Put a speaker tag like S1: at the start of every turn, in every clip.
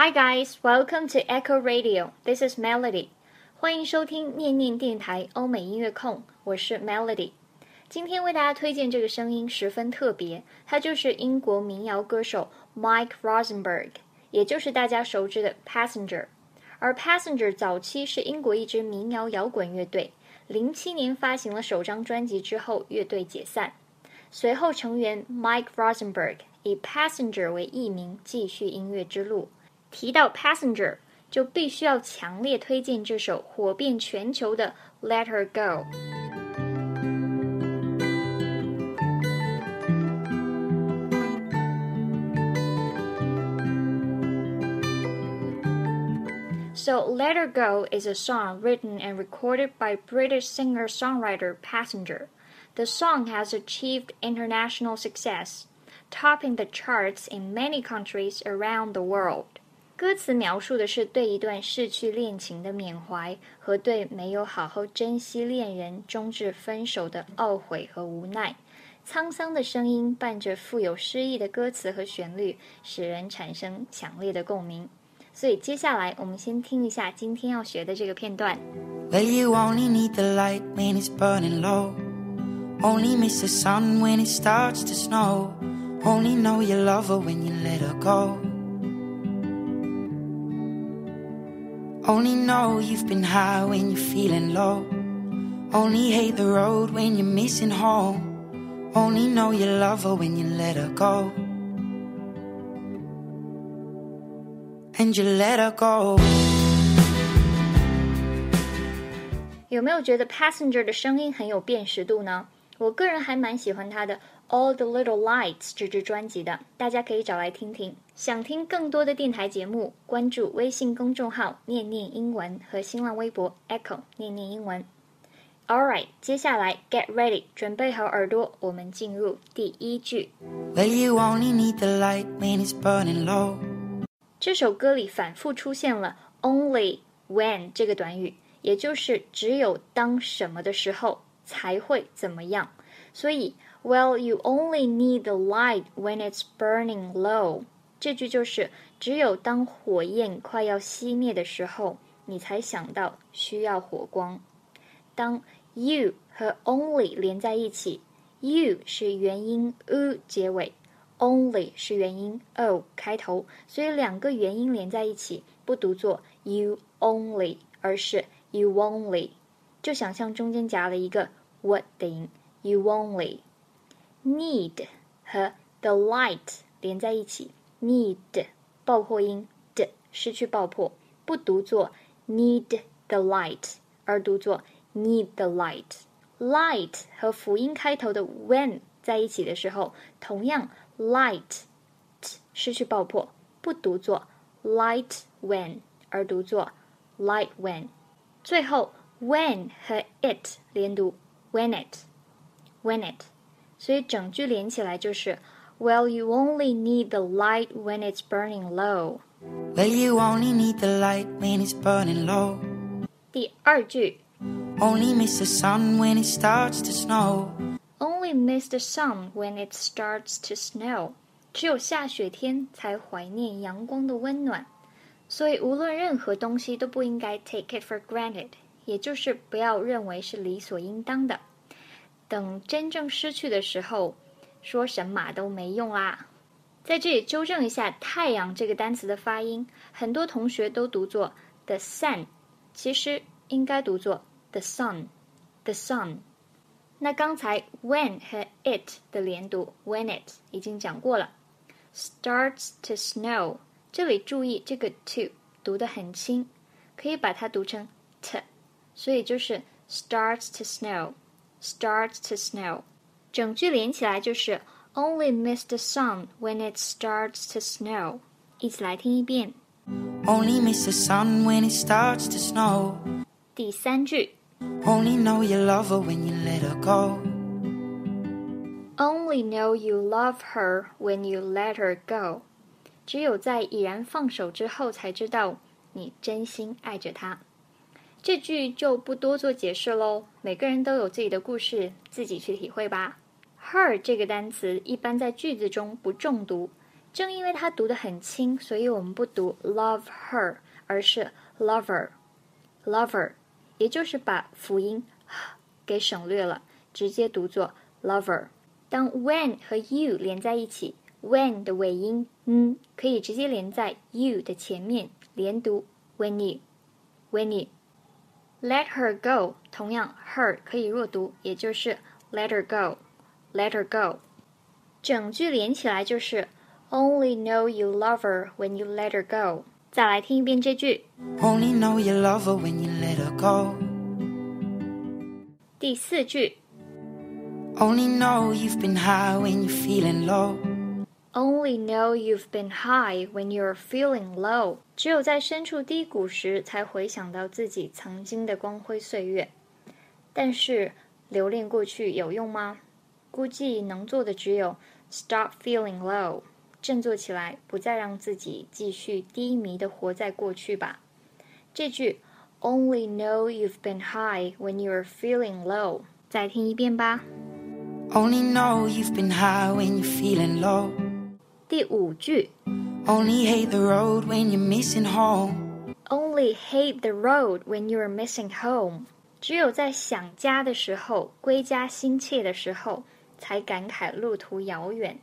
S1: Hi guys, welcome to Echo Radio. This is Melody. 欢迎收听念念电台欧美音乐控，我是 Melody。今天为大家推荐这个声音十分特别，它就是英国民谣歌手 Mike Rosenberg，也就是大家熟知的 Passenger。而 Passenger 早期是英国一支民谣摇滚乐队，零七年发行了首张专辑之后，乐队解散。随后成员 Mike Rosenberg 以 Passenger 为艺名，继续音乐之路。提到 Passenger，就必须要强烈推荐这首火遍全球的《Let Her Go》。So, Let Her Go is a song written and recorded by British singer songwriter Passenger. The song has achieved international success, topping the charts in many countries around the world. 歌词描述的是对一段逝去恋情的缅怀和对没有好好珍惜恋人终至分手的懊悔和无奈。沧桑的声音伴着富有诗意的歌词和旋律，使人产生强烈的共鸣。所以接下来我们先听一下今天要学的这个片段。
S2: Only know you love her when you let her go. Only know you've been high when you're feeling low. Only hate the road when you're missing home. Only know you love her when you let her go. And you let her go.
S1: 有没有觉得 Passenger 的声音很有辨识度呢？我个人还蛮喜欢他的《All the Little Lights》这支专辑的，大家可以找来听听。 想听更多的电台节目，关注微信公众号“念念英文”和新浪微博 “Echo 念念英文”。All right，接下来 Get ready，准备好耳朵，我们进入第一句。
S2: Well, you only need the light when it's burning low.
S1: 这首歌里反复出现了 only when 这个短语，也就是只有当什么的时候才会怎么样。所以，Well, you only need the light when it's burning low。 这句就是只有当火焰快要熄灭的时候，你才想到需要火光。当 you 和 only 连在一起，you 是元音 u 结尾。only 是元音 o 开头，所以两个元音连在一起，不读作 you only，而是 you only。就想象中间夹了一个 what 的音，you only。need 和 the light 连在一起，need 爆破音 d 失去爆破，不读作 need the light，而读作 need the light。light 和辅音开头的 when 在一起的时候，同样 light 失去爆破，不读作 light when，而读作 light when。最后 when 和 it 连读 when it，when it，所以整句连起来就是 Well, you only need the light when it's burning low。
S2: Well, you only need the light when it's burning low.
S1: 第二句
S2: Only miss the sun when it starts to snow.
S1: Only miss the sun when it starts to snow。只有下雪天才怀念阳光的温暖，所以无论任何东西都不应该 take it for granted，也就是不要认为是理所应当的。等真正失去的时候， 说神马都没用啦。在这里纠正一下“太阳”这个单词的发音，很多同学都读作 the sun，其实应该读作 the sun，the sun。那刚才 when 和 it 的连读 when it 已经讲过了。Starts to snow，这里注意这个 to 读得很轻，可以把它读成 t，所以就是 starts to snow，starts to snow。整句连起来就是 Only miss the sun when it starts to snow。一起来听一遍。
S2: Only miss the sun when it starts to snow.
S1: 第三句
S2: Only know you love her when you let her go.
S1: Only know you love her when you let her go。只有在已然放手之后，才知道你真心爱着她。 这句就不多做解释喽，每个人都有自己的故事，自己去体会吧。Her 这个单词一般在句子中不重读，正因为它读得很轻，所以我们不读 love her，而是 lover，lover，也就是把辅音给省略了，直接读作 lover。当 when 和 you 连在一起，when 的尾音嗯可以直接连在 you 的前面，连读 when you，when you。Let her go，同样 her 可以弱读，也就是 let her go，let her go。整句连起来就是 Only know you love her when you let her go。再来听一遍这句。
S2: Only know you love her when you let her go。
S1: 第四句。
S2: Only know you've been high when you're feeling low.
S1: Only know you've been high when you're feeling low。只有在身处低谷时，才回想到自己曾经的光辉岁月。但是留恋过去有用吗？估计能做的只有 stop feeling low，振作起来，不再让自己继续低迷的活在过去吧。这句 Only know you've been high when you're feeling low，再听一遍吧。
S2: Only know you've been high when you're feeling low.
S1: 第五句
S2: Only hate the road when you're missing home.
S1: Only hate the road when you're missing home. 只有在想家的时候，归家心切的时候，才感慨路途遥远。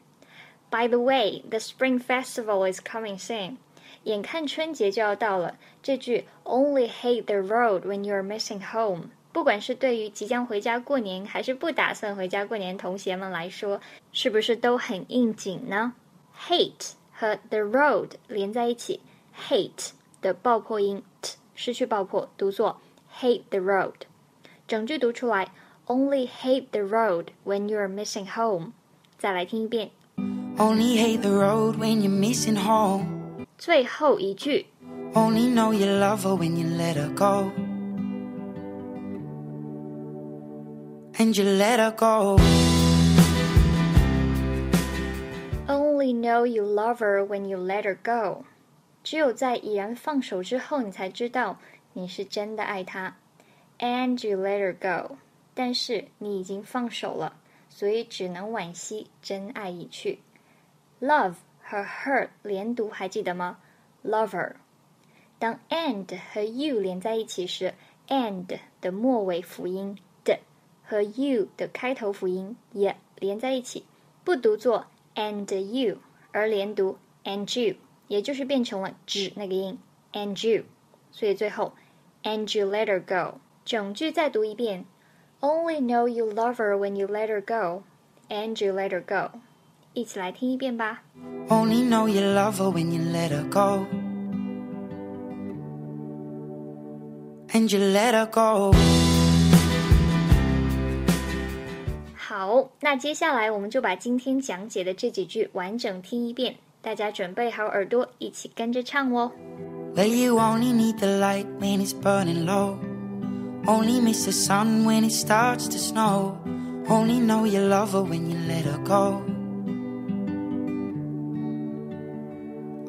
S1: By the way, the Spring Festival is coming soon. 眼看春节就要到了，这句 Only hate the road when you're missing home 不管是对于即将回家过年，还是不打算回家过年同学们来说，是不是都很应景呢 ？Hate 和 the road 连在一起，hate 的爆破音 t 失去爆破，读作 hate the road。整句读出来，Only hate the road when you're missing home。再来听一遍，
S2: Only hate the road when you're missing home。
S1: 最后一句，
S2: Only know you love her when you let her go。and you let her go.
S1: Only know you love her when you let her go. 只有在已然放手之后，你才知道你是真的爱她。And you let her go，但是你已经放手了，所以只能惋惜真爱已去。Love 和 her 连读还记得吗？Lover。当 and 和 you 连在一起时，and 的末尾辅音和 you 的开头辅音也连在一起，不读作 and you，而连读 and you，也就是变成了指那个音 and you，所以最后 and you let her go。整句再读一遍，Only know you love her when you let her go，and you let her go。一起来听一遍吧。
S2: Only know you love her when you let her go，and you let her go。
S1: 好，那接下来我们就把今天讲解的这几句完整听一遍，大家准备好耳朵，一起跟着唱哦。
S2: Well, you only need the light when it's burning low. Only miss the sun when it starts to snow. Only know you love her when you let her go.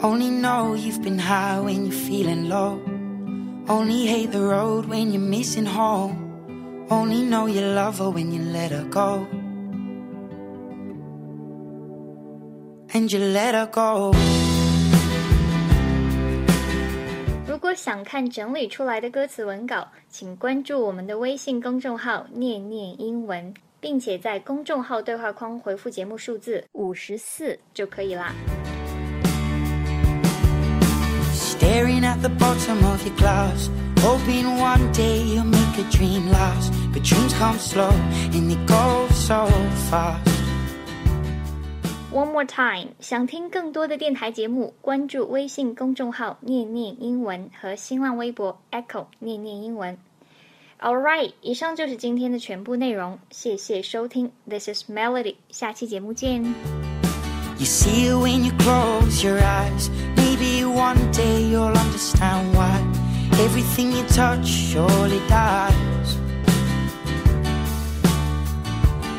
S2: Only know you've been high when you're feeling low. Only hate the road when you're missing home. Only know you love her when you let her go. And you let her go.
S1: 如果想看整理出来的歌词文稿，请关注我们的微信公众号“念念英文”，并且在公众号对话框回复节目数字五十四就可以啦。
S2: Staring at the bottom of your glass. Hoping one day you'll make a dream last. But dreams come slow and they go so fast.
S1: One more time，想听更多的电台节目，关注微信公众号“念念英文”和新浪微博 “Echo 念念英文”。All right，以上就是今天的全部内容，谢谢收听。This is Melody，下期节目见。
S2: You see it when you close your eyes. Maybe one day you'll understand why. Everything you touch surely dies.